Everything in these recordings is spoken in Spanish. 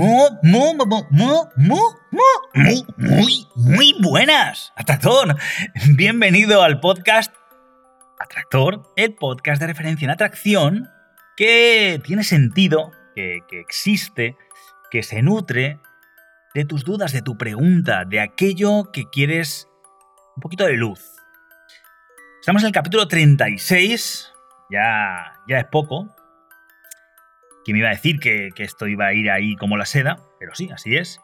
Muy, muy, muy, muy, buenas, Atractor. Bienvenido al podcast Atractor, el podcast de referencia en atracción que tiene sentido, que, que existe, que se nutre de tus dudas, de tu pregunta, de aquello que quieres un poquito de luz. Estamos en el capítulo 36, ya, ya es poco, que me iba a decir que, esto iba a ir ahí como la seda, pero sí, así es.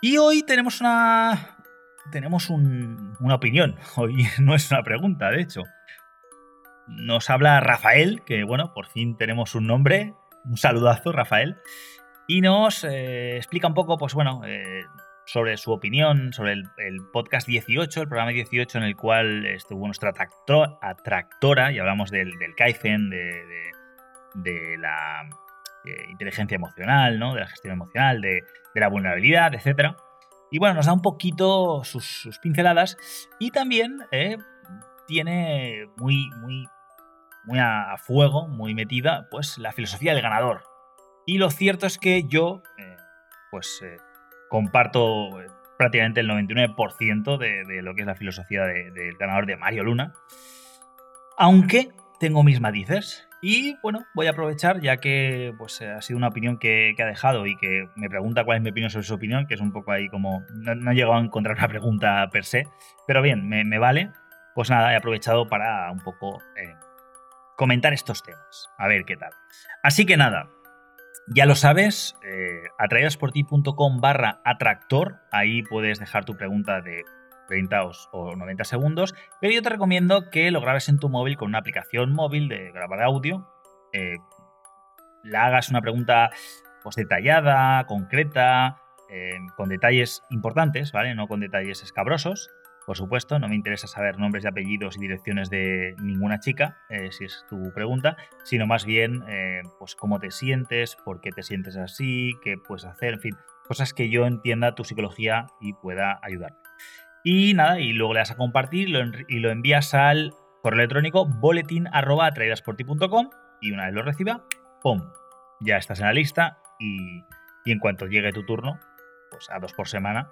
Y hoy tenemos una. Tenemos una opinión. Hoy no es una pregunta, de hecho. Nos habla Rafael, que bueno, por fin tenemos un nombre. Un saludazo, Rafael. Y nos eh, explica un poco, pues bueno, eh, sobre su opinión sobre el, podcast 18, el programa 18, en el cual estuvo nuestra atractora, y hablamos del, del Kaizen, de la eh, inteligencia emocional, ¿no? de la gestión emocional, de, la vulnerabilidad, etc. Y bueno, nos da un poquito sus, pinceladas y también eh, tiene muy, muy, muy a, fuego, muy metida, pues la filosofía del ganador. Y lo cierto es que yo, eh, pues comparto prácticamente el 99% de, lo que es la filosofía del ganador de Mario Luna. Aunque tengo mis matices y bueno, voy a aprovechar, ya que pues, ha sido una opinión que, ha dejado y que me pregunta cuál es mi opinión sobre su opinión, que es un poco ahí como. No, he llegado a encontrar una pregunta per se, pero bien, me, vale. Pues nada, he aprovechado para un poco eh, comentar estos temas. A ver qué tal. Así que nada, ya lo sabes, eh, atraídasporti.com barra atractor, ahí puedes dejar tu pregunta de 30 o 90 segundos, pero yo te recomiendo que lo grabes en tu móvil con una aplicación móvil de grabar audio, eh, la hagas una pregunta pues, detallada, concreta, eh, con detalles importantes, ¿vale? No con detalles escabrosos. Por supuesto, no me interesa saber nombres y apellidos y direcciones de ninguna chica, eh, si es tu pregunta, sino más bien, pues cómo te sientes, por qué te sientes así, qué puedes hacer, en fin, cosas que yo entienda tu psicología y pueda ayudarte. Y nada, y luego le das a compartir y lo envías al correo electrónico boletín arroba y una vez lo reciba, ¡pum! Ya estás en la lista y, en cuanto llegue tu turno, pues a dos por semana,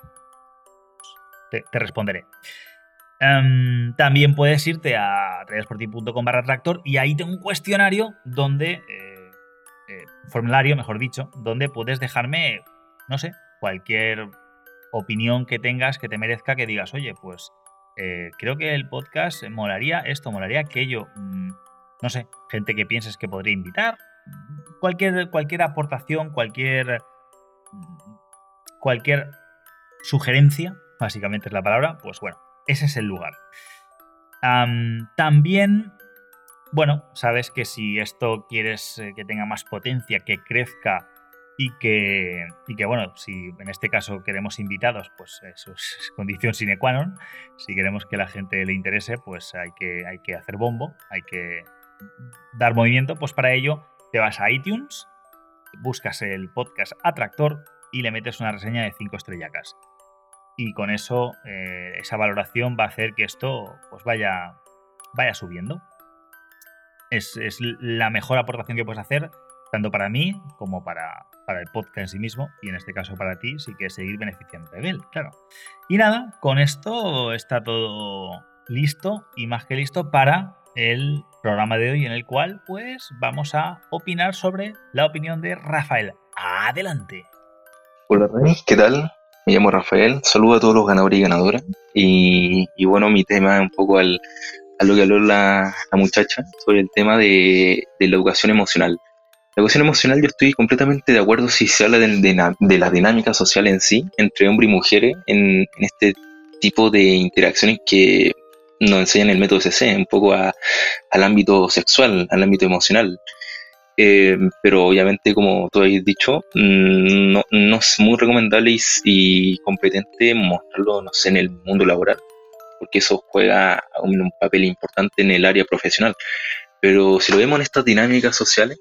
te, responderé. Em, también puedes irte a tradersporti.com barra tractor y ahí tengo un cuestionario donde, eh, eh, formulario mejor dicho, donde puedes dejarme, no sé, cualquier opinión que tengas que te merezca que digas, oye, pues eh, creo que el podcast molaría esto, molaría aquello. Mm, no sé, gente que pienses que podría invitar. Cualquier, cualquier aportación, cualquier. cualquier sugerencia, básicamente es la palabra, pues bueno, ese es el lugar. también, bueno, sabes que si esto quieres eh, que tenga más potencia, que crezca y que, y que, bueno, si en este caso queremos invitados, pues eso es condición sine qua non. Si queremos que la gente le interese, pues hay que, hay que hacer bombo, hay que dar movimiento. Pues para ello te vas a iTunes, buscas el podcast Atractor y le metes una reseña de 5 estrellacas. Y con eso, eh, esa valoración va a hacer que esto pues vaya, vaya subiendo. Es, es la mejor aportación que puedes hacer, tanto para mí como para, para el podcast en sí mismo y en este caso para ti si quieres seguir beneficiando de él, claro. Y nada, con esto está todo listo y más que listo para el programa de hoy en el cual pues vamos a opinar sobre la opinión de Rafael. Adelante. Hola ¿qué tal? Me llamo Rafael, saludo a todos los ganadores y ganadoras. Y, bueno, mi tema es un poco al, a lo que habló la, muchacha sobre el tema de, de la educación emocional. La cuestión emocional yo estoy completamente de acuerdo si se habla de, de, la dinámica social en sí, entre hombres y mujeres, en, este tipo de interacciones que nos enseñan el método CC, un poco al ámbito sexual, al ámbito emocional. eh, pero obviamente, como tú habéis dicho, mm, no, no es muy recomendable y, competente mostrarlo, no sé, en el mundo laboral, porque eso juega un, papel importante en el área profesional. Pero si lo vemos en estas dinámicas sociales,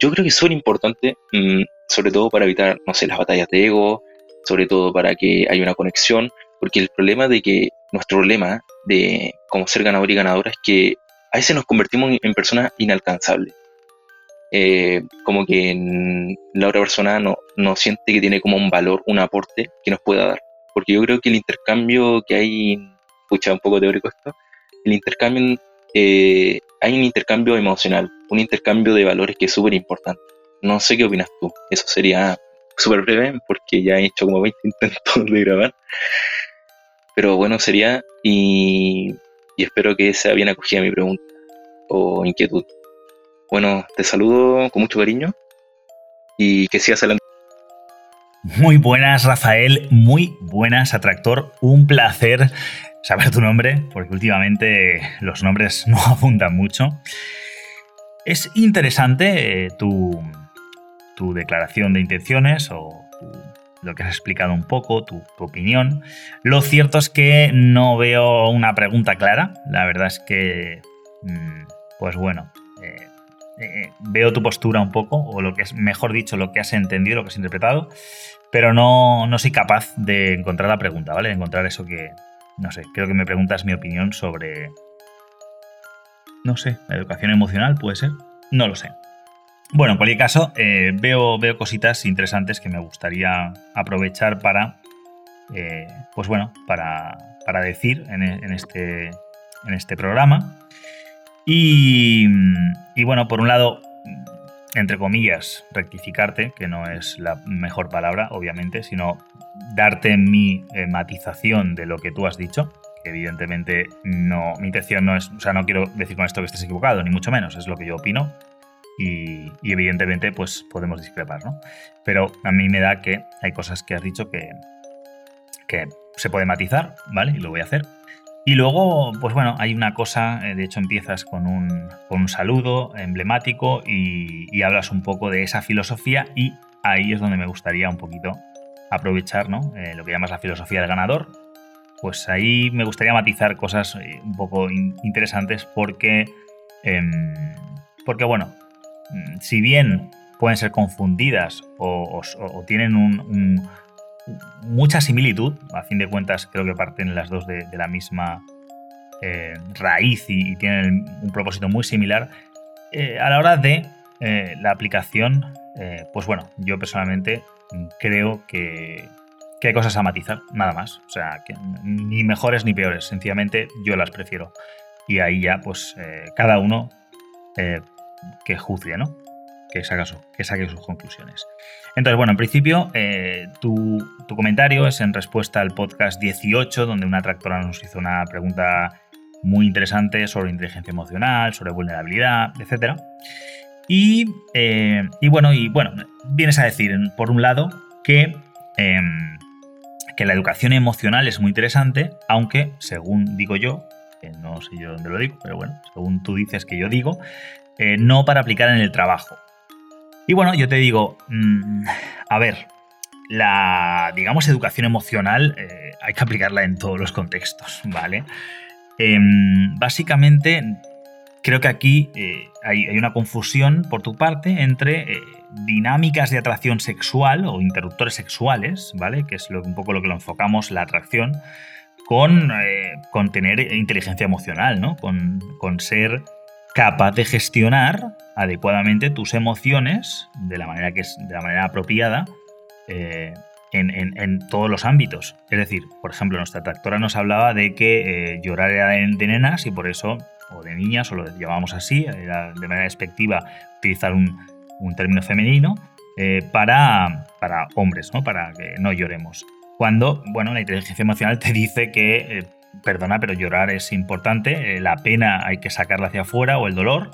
yo creo que es súper importante, mm, sobre todo para evitar, no sé, las batallas de ego, sobre todo para que haya una conexión, porque el problema de que, nuestro problema de como ser ganador y ganadora es que a veces nos convertimos en personas inalcanzables eh, como que la otra persona no, no siente que tiene como un valor, un aporte que nos pueda dar. Porque yo creo que el intercambio que hay, escucha un poco teórico esto, el intercambio, eh, hay un intercambio emocional, un intercambio de valores que es súper importante. No sé qué opinas tú, eso sería súper breve porque ya he hecho como 20 intentos de grabar. Pero bueno, sería y, y espero que sea bien acogida mi pregunta o inquietud. Bueno, te saludo con mucho cariño y que sigas adelante. Muy buenas, Rafael. Muy buenas, Atractor. Un placer saber tu nombre, porque últimamente los nombres no apuntan mucho. Es interesante eh, tu, tu, declaración de intenciones o lo que has explicado un poco, tu, opinión. Lo cierto es que no veo una pregunta clara. La verdad es que, mm, pues bueno, eh, veo tu postura un poco, o lo que es, mejor dicho, lo que has entendido, lo que has interpretado, pero no, no soy capaz de encontrar la pregunta, ¿vale? De encontrar eso que, no sé, creo que me preguntas mi opinión sobre, no sé, la educación emocional, puede ser, no lo sé. Bueno, en cualquier caso, eh, veo, veo cositas interesantes que me gustaría aprovechar para, eh, pues bueno, para, para decir en, en, este, en este programa. Y, bueno, por un lado, entre comillas, rectificarte, que no es la mejor palabra, obviamente, sino darte mi eh, matización de lo que tú has dicho, evidentemente no, mi intención no es, o sea, no quiero decir con esto que estés equivocado, ni mucho menos, es lo que yo opino. Y, evidentemente, pues podemos discrepar, ¿no? Pero a mí me da que hay cosas que has dicho que, que se puede matizar, ¿vale? Y lo voy a hacer. Y luego, pues bueno, hay una cosa, eh, de hecho empiezas con un, saludo emblemático y, hablas un poco de esa filosofía y ahí es donde me gustaría un poquito aprovechar, ¿no? Eh, lo que llamas la filosofía del ganador. Pues ahí me gustaría matizar cosas eh, un poco interesantes porque, em, porque bueno, mm, si bien pueden ser confundidas o, tienen un mucha similitud, a fin de cuentas creo que parten las dos de, la misma eh, raíz y, tienen un propósito muy similar, eh, a la hora de eh, la aplicación, pues bueno, yo personalmente creo que, hay cosas a matizar, nada más. O sea, que ni mejores ni peores, sencillamente yo las prefiero. Y ahí ya, pues, cada uno que juzgue, ¿no? Que, que saque sus conclusiones. Entonces, bueno, en principio, eh, tu, comentario es en respuesta al podcast 18, donde una tractora nos hizo una pregunta muy interesante sobre inteligencia emocional, sobre vulnerabilidad, etc. Y, eh, y, bueno, y bueno, vienes a decir, por un lado, que, em, que la educación emocional es muy interesante, aunque, según digo yo, que no sé yo dónde lo digo, pero bueno, según tú dices que yo digo, eh, no para aplicar en el trabajo. Y bueno, yo te digo, mm, a ver, la, digamos, educación emocional eh, hay que aplicarla en todos los contextos, ¿vale? Em, básicamente, creo que aquí eh, hay, una confusión por tu parte entre eh, dinámicas de atracción sexual o interruptores sexuales, ¿vale? Que es un poco lo que lo enfocamos, la atracción, con, con tener inteligencia emocional, ¿no? Con, con ser capaz de gestionar adecuadamente tus emociones de la manera, que es, de la manera apropiada eh, en, todos los ámbitos. Es decir, por ejemplo, nuestra tractora nos hablaba de que eh, llorar era de, nenas y por eso, o de niñas, o lo llamamos así, era de manera despectiva utilizar un, término femenino eh, para, para hombres, ¿no? para que no lloremos. Cuando, bueno, la inteligencia emocional te dice que perdona, pero llorar es importante, eh, la pena hay que sacarla hacia afuera o el dolor.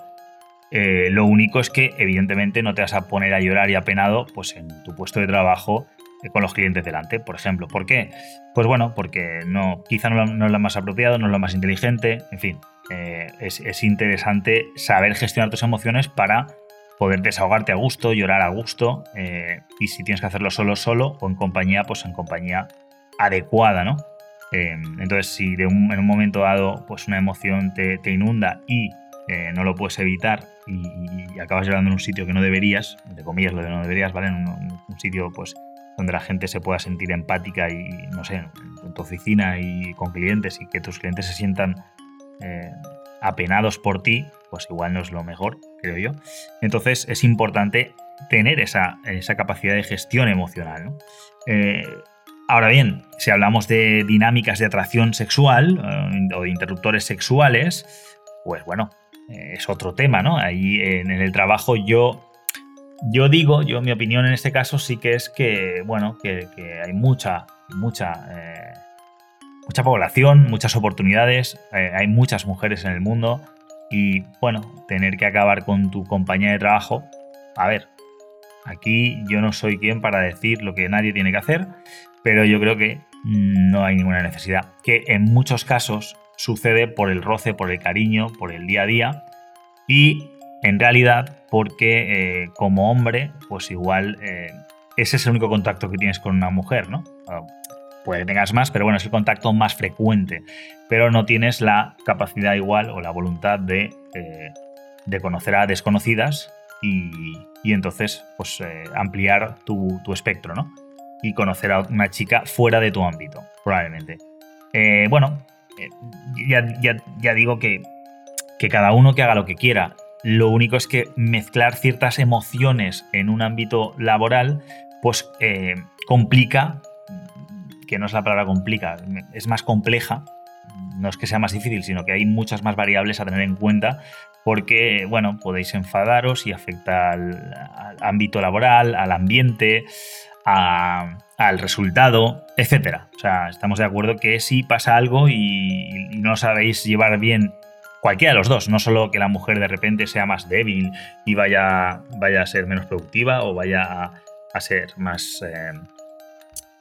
Eh, lo único es que evidentemente no te vas a poner a llorar y apenado pues, en tu puesto de trabajo eh, con los clientes delante, por ejemplo. ¿Por qué? Pues bueno, porque no, quizá no, es lo más apropiado, no es lo más inteligente, en fin. es, interesante saber gestionar tus emociones para poder desahogarte a gusto, llorar a gusto, eh, y si tienes que hacerlo solo, solo, o en compañía, pues en compañía adecuada, ¿no? Eh, entonces, si de un, en un momento dado, pues una emoción te, inunda y eh, no lo puedes evitar y, acabas llorando en un sitio que no deberías, de comillas lo de no deberías, ¿vale? En un, sitio, pues, donde la gente se pueda sentir empática y, no sé, en tu oficina y con clientes y que tus clientes se sientan apenados por ti, pues igual no es lo mejor, creo yo. Entonces es importante tener esa, capacidad de gestión emocional. Eh, ahora bien, si hablamos de dinámicas de atracción sexual eh, o de interruptores sexuales, pues bueno, eh, es otro tema, ¿no? Ahí en, el trabajo yo, yo digo, yo mi opinión en este caso sí que es que, bueno, que, hay mucha, mucha mucha población, muchas oportunidades, hay muchas mujeres en el mundo, y bueno, tener que acabar con tu compañía de trabajo, a ver, aquí yo no soy quien para decir lo que nadie tiene que hacer, pero yo creo que no hay ninguna necesidad. Que en muchos casos sucede por el roce, por el cariño, por el día a día y en realidad porque eh, como hombre, pues igual eh, ese es el único contacto que tienes con una mujer, ¿no? puede que tengas más, pero bueno, es el contacto más frecuente, pero no tienes la capacidad igual o la voluntad de, eh, conocer a desconocidas y, entonces pues ampliar tu, espectro, ¿no? Y conocer a una chica fuera de tu ámbito, probablemente. Bueno, ya, digo que, que cada uno que haga lo que quiera. Lo único es que mezclar ciertas emociones en un ámbito laboral, pues complica que no es la palabra complica, es más compleja, no es que sea más difícil, sino que hay muchas más variables a tener en cuenta porque, bueno, podéis enfadaros y afecta al, ámbito laboral, al ambiente, al resultado, etcétera. O sea, estamos de acuerdo que si pasa algo y, no sabéis llevar bien cualquiera de los dos, no solo que la mujer de repente sea más débil y vaya, vaya a ser menos productiva o vaya a, ser más... Eh,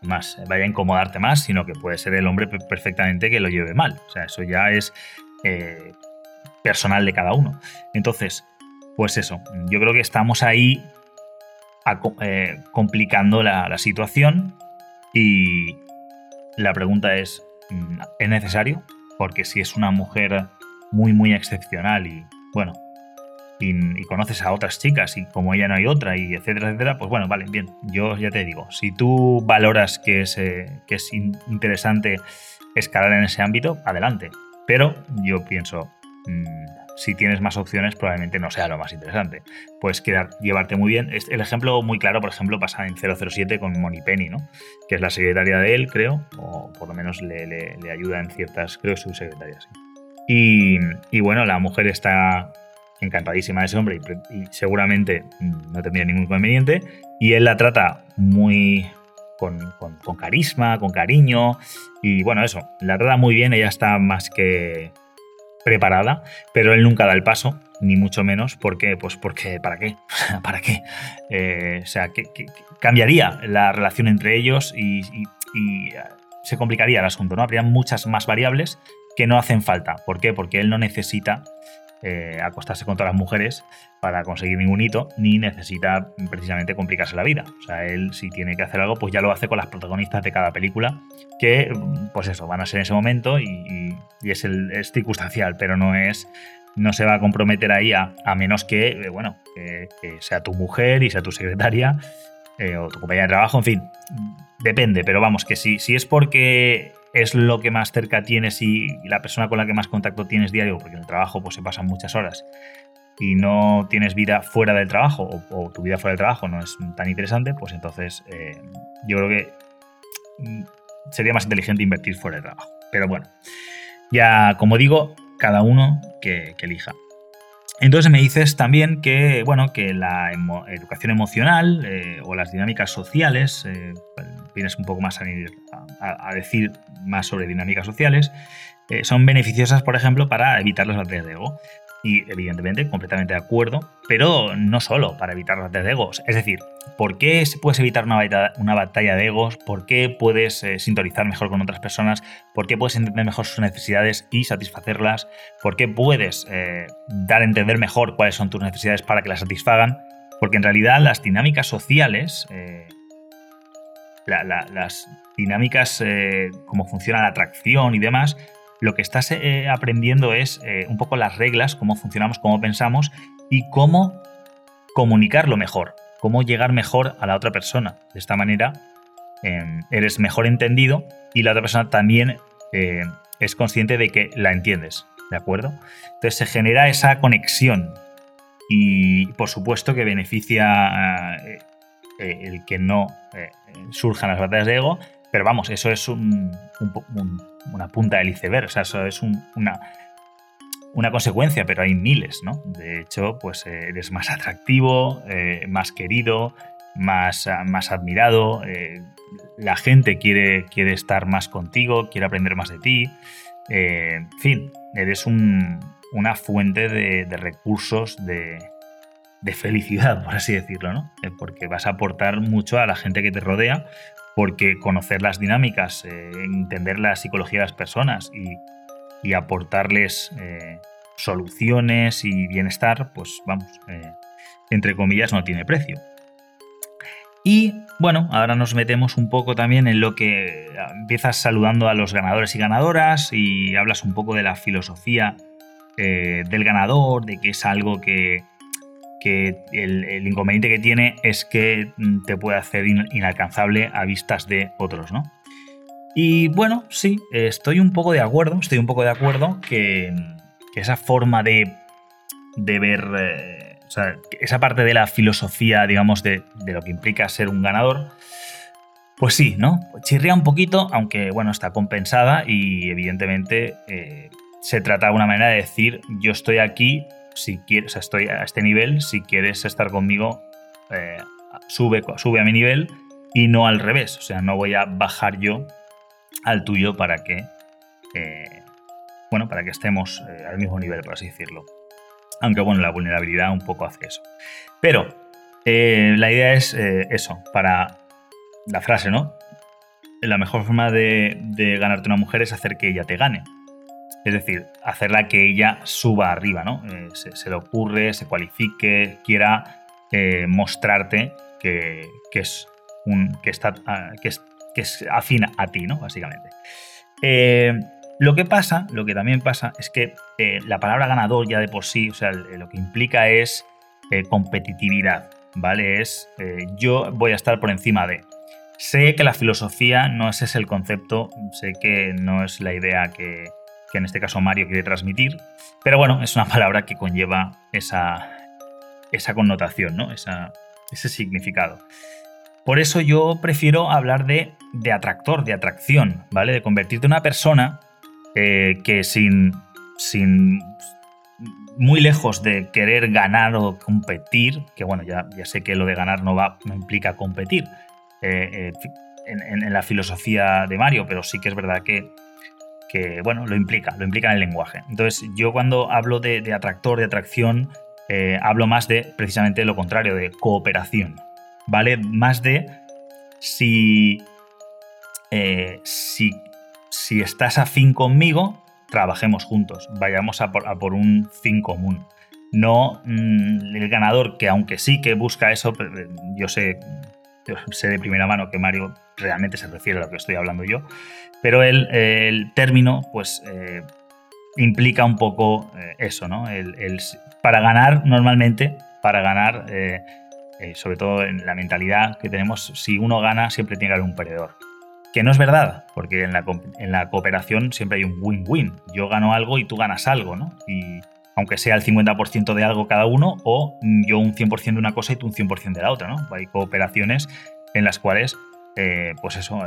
más, vaya a incomodarte más, sino que puede ser el hombre perfectamente que lo lleve mal. O sea, eso ya es eh, personal de cada uno. Entonces, pues eso, yo creo que estamos ahí eh, complicando la, situación y la pregunta es, mm, ¿es necesario? Porque si es una mujer muy, muy excepcional y, bueno, y, conoces a otras chicas y como ella no hay otra y etcétera, etcétera, pues bueno, vale, bien, yo ya te digo, si tú valoras que es, eh, que es interesante escalar en ese ámbito, adelante. Pero yo pienso, mm, si tienes más opciones, probablemente no sea lo más interesante. Puedes quedar, llevarte muy bien. El ejemplo muy claro, por ejemplo, pasa en 007 con Moni Penny, ¿no? Que es la secretaria de él, creo, o por lo menos le, le, ayuda en ciertas, creo que. Y, bueno, la mujer está encantadísima de ese hombre y, seguramente no tendría ningún inconveniente. Y él la trata muy con, carisma, con cariño. Y bueno, eso, la trata muy bien, ella está más que preparada, pero él nunca da el paso, ni mucho menos, porque, pues porque, ¿para qué? ¿Para qué? Eh, o sea, que, cambiaría la relación entre ellos y, y, se complicaría el asunto, ¿no? Habría muchas más variables que no hacen falta. ¿Por qué? Porque él no necesita eh, acostarse con todas las mujeres para conseguir ningún hito, ni necesita precisamente complicarse la vida. O sea, él si tiene que hacer algo, pues ya lo hace con las protagonistas de cada película, que pues eso, van a ser en ese momento y, es, el, circunstancial, pero no es no se va a comprometer ahí a, menos que, eh, bueno, que, sea tu mujer y sea tu secretaria eh, o tu compañera de trabajo, en fin, depende, pero vamos, que si, si es porque es lo que más cerca tienes y la persona con la que más contacto tienes diario, porque en el trabajo pues, se pasan muchas horas y no tienes vida fuera del trabajo o, tu vida fuera del trabajo no es tan interesante, pues entonces eh, yo creo que mm, sería más inteligente invertir fuera del trabajo. Pero bueno, ya como digo, cada uno que, elija. Entonces me dices también que, bueno, que la educación emocional eh, o las dinámicas sociales, eh, vienes un poco más a, decir más sobre dinámicas sociales, eh, son beneficiosas, por ejemplo, para evitar los ataques de ego. Y evidentemente, completamente de acuerdo, pero no solo para evitar las de egos. Es decir, ¿por qué puedes evitar una batalla, una batalla de egos? ¿Por qué puedes eh, sintonizar mejor con otras personas? ¿Por qué puedes entender mejor sus necesidades y satisfacerlas? ¿Por qué puedes eh, dar a entender mejor cuáles son tus necesidades para que las satisfagan? Porque en realidad las dinámicas sociales, eh, las dinámicas, cómo funciona la atracción y demás, lo que estás eh, aprendiendo es eh, un poco las reglas, cómo funcionamos, cómo pensamos y cómo comunicarlo mejor, cómo llegar mejor a la otra persona. De esta manera em, eres mejor entendido y la otra persona también eh, es consciente de que la entiendes, ¿de acuerdo? Entonces se genera esa conexión y por supuesto que beneficia el que no surjan las batallas de ego, pero vamos, eso es un, una punta del iceberg, o sea, eso es una, una consecuencia, pero hay miles, ¿no? De hecho, pues eh, eres más atractivo, eh, más querido, más, ah, más admirado, eh, la gente quiere, quiere estar más contigo, quiere aprender más de ti, en fin, eres una fuente de, de recursos, de, de felicidad, por así decirlo, ¿no? Porque vas a aportar mucho a la gente que te rodea, porque conocer las dinámicas, eh, entender la psicología de las personas y, aportarles eh, soluciones y bienestar, pues vamos, eh, entre comillas, no tiene precio. Y bueno, ahora nos metemos un poco también en lo que empiezas saludando a los ganadores y ganadoras y hablas un poco de la filosofía del ganador, de que es algo que, que el, inconveniente que tiene es que mm, te puede hacer inalcanzable a vistas de otros, ¿no? Y bueno, sí, estoy un poco de acuerdo, estoy un poco de acuerdo que, esa forma de, de ver, eh, o sea, esa parte de la filosofía, digamos, de, lo que implica ser un ganador, pues sí, ¿no? Chirría un poquito, aunque bueno, está compensada y evidentemente eh, se trata de una manera de decir, yo estoy aquí si quieres, estoy a este nivel, si quieres estar conmigo, eh, sube, sube a mi nivel y no al revés. O sea, no voy a bajar yo al tuyo para que, eh, bueno, para que estemos eh, al mismo nivel, por así decirlo. Aunque bueno, la vulnerabilidad un poco hace eso. Pero la idea es eso, para la frase, ¿no? La mejor forma de ganarte una mujer es hacer que ella te gane. Es decir, hacerla que ella suba arriba, ¿no? Eh, se, le ocurre, se cualifique, quiera eh, mostrarte que, es un. que está. Ah, que es, que es afín a ti, ¿no? Básicamente. Eh, lo que pasa, lo que también pasa, es que la palabra ganador ya de por sí, o sea, lo que implica es competitividad, ¿vale? Es yo voy a estar por encima de. Sé que la filosofía no es ese el concepto, sé que no es la idea que, que en este caso Mario quiere transmitir, pero bueno, es una palabra que conlleva esa, esa connotación, ¿no? ese significado. Por eso yo prefiero hablar de, de, atractor, de atracción, ¿vale? De convertirte en una persona eh, que sin, sin muy lejos de querer ganar o competir, que bueno, ya, ya sé que lo de ganar no, va, no implica competir eh, eh, en, la filosofía de Mario, pero sí que es verdad que que, bueno, lo implica, lo implica en el lenguaje. Entonces, yo cuando hablo de, atractor, de atracción, eh, hablo más de precisamente lo contrario, de cooperación, ¿vale? Más de si, eh, si, si estás afín conmigo, trabajemos juntos, vayamos a por, un fin común. No mm, el ganador que aunque sí que busca eso, eh, yo sé, sé de primera mano que Mario realmente se refiere a lo que estoy hablando yo, pero el, término, pues, eh, implica un poco eh, eso, ¿no? El, para ganar, normalmente, para ganar, eh, sobre todo en la mentalidad que tenemos, si uno gana, siempre tiene que haber un perdedor. Que no es verdad, porque en la, en la cooperación siempre hay un win-win. Yo gano algo y tú ganas algo, ¿no? Y aunque sea el 50% de algo cada uno, o yo un 100% de una cosa y tú un 100% de la otra, ¿no? Hay cooperaciones en las cuales, pues eso,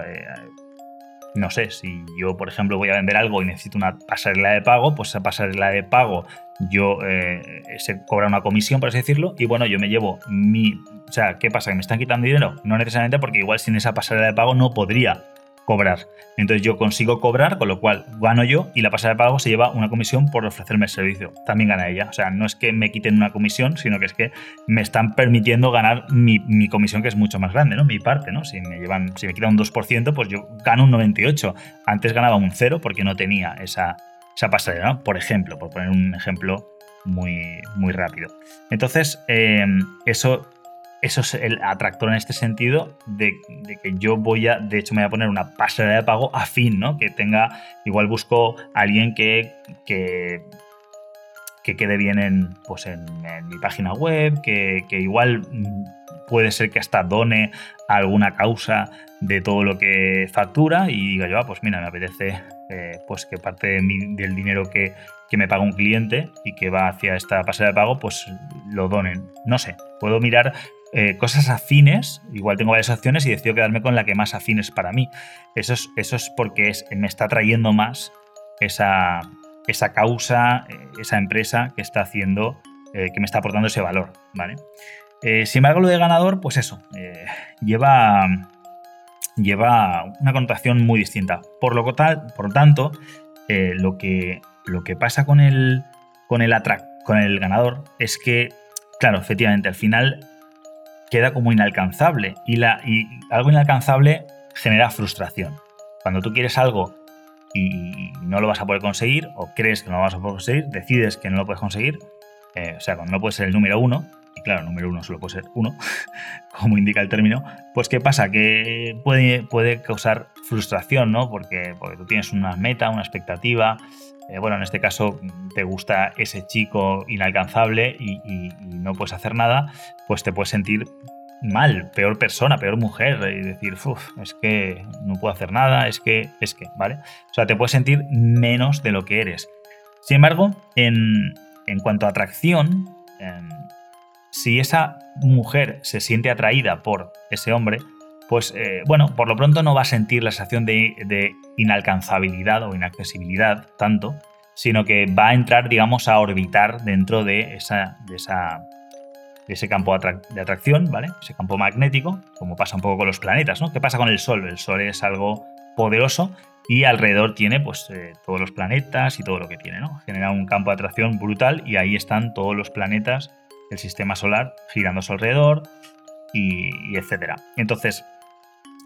no sé, si yo, por ejemplo, voy a vender algo y necesito una pasarela de pago, pues esa pasarela de pago yo eh, se cobra una comisión, por así decirlo, y bueno, yo me llevo mi... O sea, ¿qué pasa? ¿Que me están quitando dinero? No necesariamente porque igual sin esa pasarela de pago no podría cobrar. Entonces yo consigo cobrar, con lo cual gano yo y la pasada de pago se lleva una comisión por ofrecerme el servicio. También gana ella. O sea, no es que me quiten una comisión, sino que es que me están permitiendo ganar mi, comisión, que es mucho más grande, ¿no? Mi parte, ¿no? Si me llevan, si me quitan un 2%, pues yo gano un 98%. Antes ganaba un 0 porque no tenía esa, esa pasarela, ¿no? Por ejemplo, por poner un ejemplo muy, muy rápido. Entonces, eh, eso eso es el atractor en este sentido de, que yo voy a, de hecho me voy a poner una pasarela de pago afín, ¿no? Que tenga, igual busco a alguien que, que, quede bien en, pues en, mi página web, que, igual puede ser que hasta done alguna causa de todo lo que factura y diga yo, ah, pues mira, me apetece eh, pues que parte del dinero que, que me paga un cliente y que va hacia esta pasarela de pago, pues lo donen. No sé, puedo mirar eh, cosas afines, igual tengo varias opciones y decido quedarme con la que más afines para mí. Eso es, eso es porque me está trayendo más esa, esa causa, eh, esa empresa que está haciendo, eh, que me está aportando ese valor, ¿vale? sin embargo, lo de ganador, pues eso, lleva, lleva una connotación muy distinta. Por lo, tal, por tanto, lo, que, lo que pasa con el, con el, con el ganador es que, claro, efectivamente, al final queda como inalcanzable y, la, y algo inalcanzable genera frustración. Cuando tú quieres algo y no lo vas a poder conseguir o crees que no lo vas a poder conseguir, decides que no lo puedes conseguir, eh, o sea, cuando no puedes ser el número uno, y claro, número uno solo puede ser uno, como indica el término, pues ¿qué pasa? Que puede, puede causar frustración, ¿no? Porque, porque tú tienes una meta, una expectativa, eh, bueno, en este caso te gusta ese chico inalcanzable y, no puedes hacer nada, pues te puedes sentir mal, peor persona, peor mujer, y decir, es que no puedo hacer nada, es que, es que, ¿vale? O sea, te puedes sentir menos de lo que eres. Sin embargo, en, cuanto a atracción, em, si esa mujer se siente atraída por ese hombre, pues eh, bueno, por lo pronto no va a sentir la sensación de, inalcanzabilidad o inaccesibilidad tanto, sino que va a entrar, digamos, a orbitar dentro de, esa, de, esa, de ese campo de atracción, ¿vale? Ese campo magnético, como pasa un poco con los planetas, ¿no? ¿Qué pasa con el Sol? El Sol es algo poderoso y alrededor tiene pues eh, todos los planetas y todo lo que tiene, ¿no? Genera un campo de atracción brutal y ahí están todos los planetas del sistema solar girando a su alrededor y, etcétera. Entonces,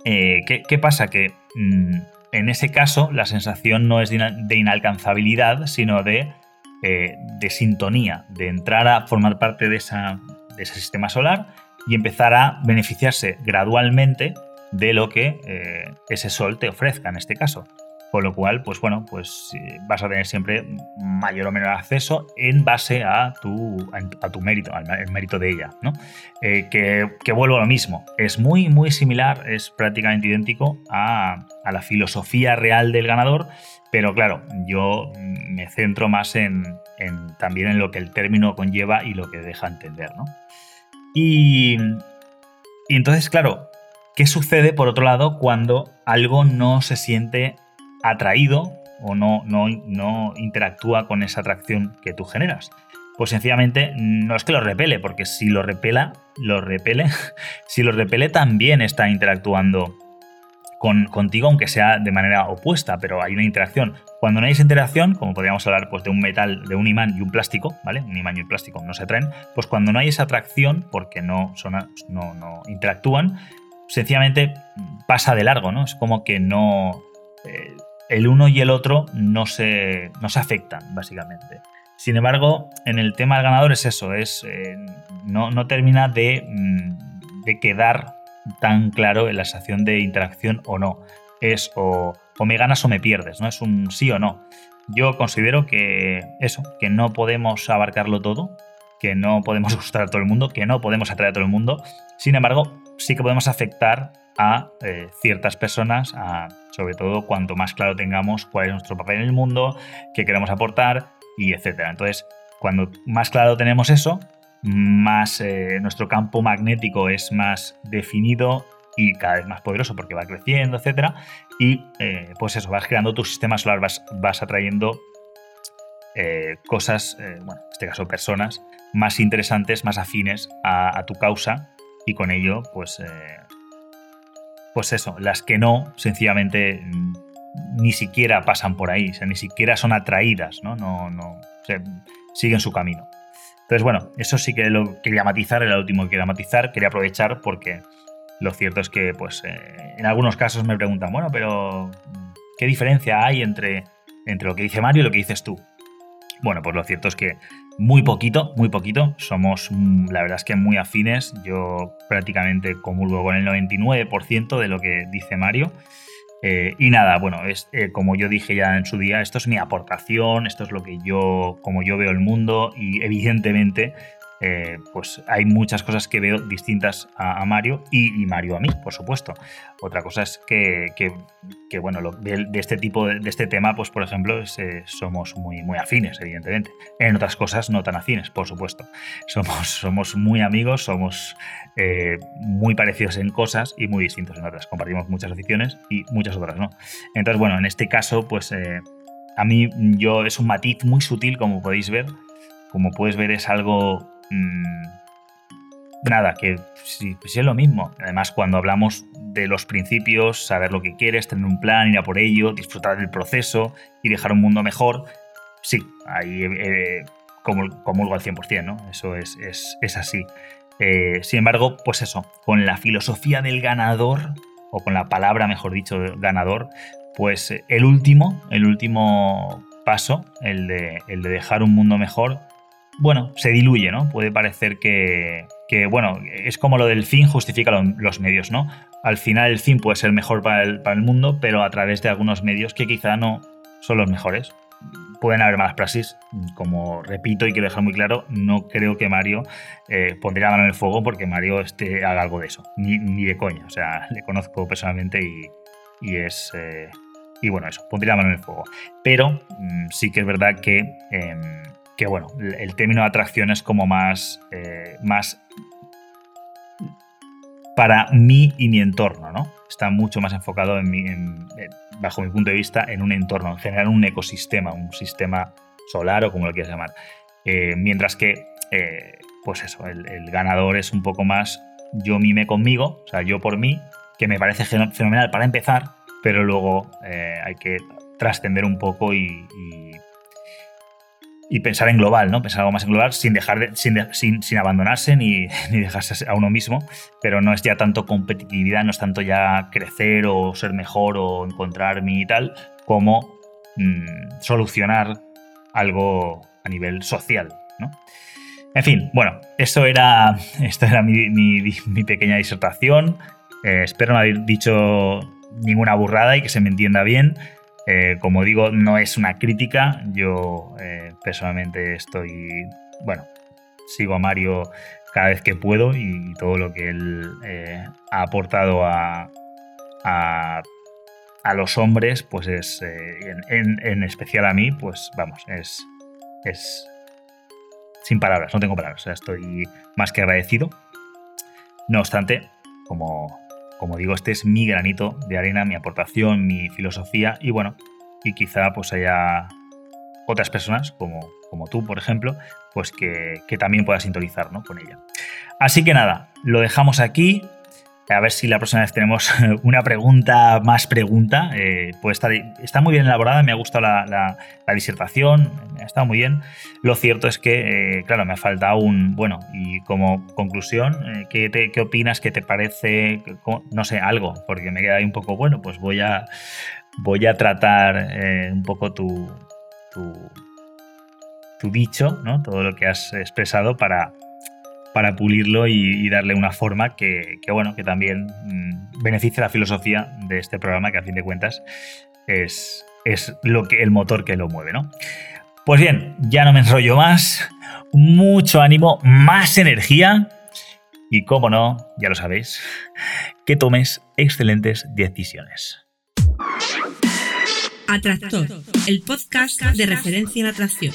eh, ¿qué, pasa? Que mm, en ese caso la sensación no es de, inalcanzabilidad, sino de, eh, de, sintonía, de entrar a formar parte de, esa, de, ese sistema solar y empezar a beneficiarse gradualmente de lo que eh, ese sol te ofrezca en este caso. Con lo cual, pues bueno, pues vas a tener siempre mayor o menor acceso en base a tu, a tu mérito, al mérito de ella, ¿no? Eh, que, vuelvo a lo mismo. Es muy, muy similar, es prácticamente idéntico a, la filosofía real del ganador, pero claro, yo me centro más en, también en lo que el término conlleva y lo que deja entender, ¿no? Y, y entonces, claro, ¿qué sucede por otro lado cuando algo no se siente atraído o no, no, no interactúa con esa atracción que tú generas. Pues sencillamente no es que lo repele, porque si lo repela, lo repele, si lo repele también está interactuando con, contigo, aunque sea de manera opuesta, pero hay una interacción. Cuando no hay esa interacción, como podríamos hablar pues, de un metal, de un imán y un plástico, ¿vale? Un imán y un plástico no se atraen, pues cuando no hay esa atracción, porque no, son, no, no interactúan, sencillamente pasa de largo, ¿no? Es como que no... Eh, el uno y el otro no se, no se afectan, básicamente. Sin embargo, en el tema del ganador es eso, es, eh, no, termina de, mm, de, quedar tan claro en la sensación de interacción o no. Es o, me ganas o me pierdes, ¿no? Es un sí o no. Yo considero que eso, que no podemos abarcarlo todo, que no podemos gustar a todo el mundo, que no podemos atraer a todo el mundo. Sin embargo, sí que podemos afectar a eh, ciertas personas, sobre todo cuanto más claro tengamos cuál es nuestro papel en el mundo, qué queremos aportar y etcétera. Entonces, cuando más claro tenemos eso, más eh, nuestro campo magnético es más definido y cada vez más poderoso porque va creciendo, etcétera. Y eh, pues eso, vas creando tu sistema solar, vas, vas atrayendo cosas, bueno, en este caso personas, más interesantes, más afines a, a tu causa y con ello, pues pues eso, las que no, sencillamente mm, ni siquiera pasan por ahí, o sea, ni siquiera son atraídas, ¿no? No, no, o sea, siguen su camino. Entonces, bueno, eso sí que lo quería matizar, era lo último que quería matizar, quería aprovechar porque lo cierto es que, pues, eh, en algunos casos me preguntan, bueno, pero ¿qué diferencia hay entre, entre lo que dice Mario y lo que dices tú? Bueno, pues lo cierto es que muy poquito, muy poquito. Somos, mm, la verdad es que muy afines. Yo prácticamente comulgo con el 99% de lo que dice Mario. Eh, y nada, bueno, es, eh, como yo dije ya en su día, esto es mi aportación, esto es lo que yo, como yo veo el mundo y evidentemente eh, pues hay muchas cosas que veo distintas a, Mario y, Mario a mí, por supuesto. Otra cosa es que, bueno, de, este tipo de, este tema, pues por ejemplo, eh, somos muy, muy afines, evidentemente. En otras cosas no tan afines, por supuesto. Somos, somos muy amigos, somos eh, muy parecidos en cosas y muy distintos en otras. Compartimos muchas aficiones y muchas otras no. Entonces, bueno, en este caso, pues a mí yo es un matiz muy sutil, como podéis ver. Como puedes ver, es algo Mm, nada, que sí, pues es lo mismo. Además, cuando hablamos de los principios, saber lo que quieres, tener un plan, ir a por ello, disfrutar del proceso y dejar un mundo mejor, sí, ahí eh, comulgo al 100%, ¿no? Eso es, es, así. Eh, sin embargo, pues eso, con la filosofía del ganador, o con la palabra, mejor dicho, ganador, pues el último, el último paso, el de, el de dejar un mundo mejor, bueno, se diluye, ¿no? Puede parecer que, bueno, es como lo del fin justifica los medios, ¿no? Al final el fin puede ser mejor para el, para el mundo, pero a través de algunos medios que quizá no son los mejores. Pueden haber malas praxis, como repito y quiero dejar muy claro, no creo que Mario eh, pondría mano en el fuego porque Mario este, haga algo de eso, ni, de coña. O sea, le conozco personalmente y, es... Eh, y bueno, eso, pondría la mano en el fuego. Pero mm, sí que es verdad que em, que bueno, el término de atracción es como más, eh, más para mí y mi entorno, ¿no? Está mucho más enfocado en, mi, bajo mi punto de vista, en un entorno, en general un ecosistema, un sistema solar o como lo quieras llamar. Eh, mientras que, eh, pues eso, el, ganador es un poco más yo mime conmigo, o sea, yo por mí, que me parece fenomenal para empezar, pero luego hay que trascender un poco y pensar en global, ¿no? Pensar algo más en global sin dejar de, sin, sin, abandonarse ni, ni, dejarse a uno mismo, pero no es ya tanto competitividad, no es tanto ya crecer o ser mejor o encontrar mi y tal, como mm, solucionar algo a nivel social, ¿no? En fin, bueno, eso era, esto era mi, mi, pequeña disertación. Eh, espero no haber dicho ninguna burrada y que se me entienda bien. Eh, como digo, no es una crítica. Yo eh, personalmente estoy, bueno, sigo a Mario cada vez que puedo y todo lo que él eh, ha aportado a, a, los hombres, pues es, en, especial a mí, pues vamos, es, es sin palabras, no tengo palabras, o sea, estoy más que agradecido. No obstante, como como digo, este es mi granito de arena, mi aportación, mi filosofía y bueno, y quizá pues haya otras personas como, como tú, por ejemplo, pues que, también puedas sintonizar ¿no? con ella. Así que nada, lo dejamos aquí. A ver si la próxima vez tenemos una pregunta más pregunta. Eh, está, muy bien elaborada, me ha gustado la, disertación, ha estado muy bien. Lo cierto es que, eh, claro, me falta un, bueno, y como conclusión, eh, ¿qué, ¿qué, opinas? ¿Qué te parece? No sé, algo, porque me queda ahí un poco, bueno, pues voy a, voy a tratar un poco tu, tu, tu dicho, ¿no? todo lo que has expresado para para pulirlo y, darle una forma que, bueno, que también mm, beneficie la filosofía de este programa, que a fin de cuentas es, es lo que, el motor que lo mueve, ¿no? Pues bien, ya no me enrollo más. Mucho ánimo, más energía. Y como no, ya lo sabéis, que tomes excelentes decisiones. Atractor, el podcast de referencia en atracción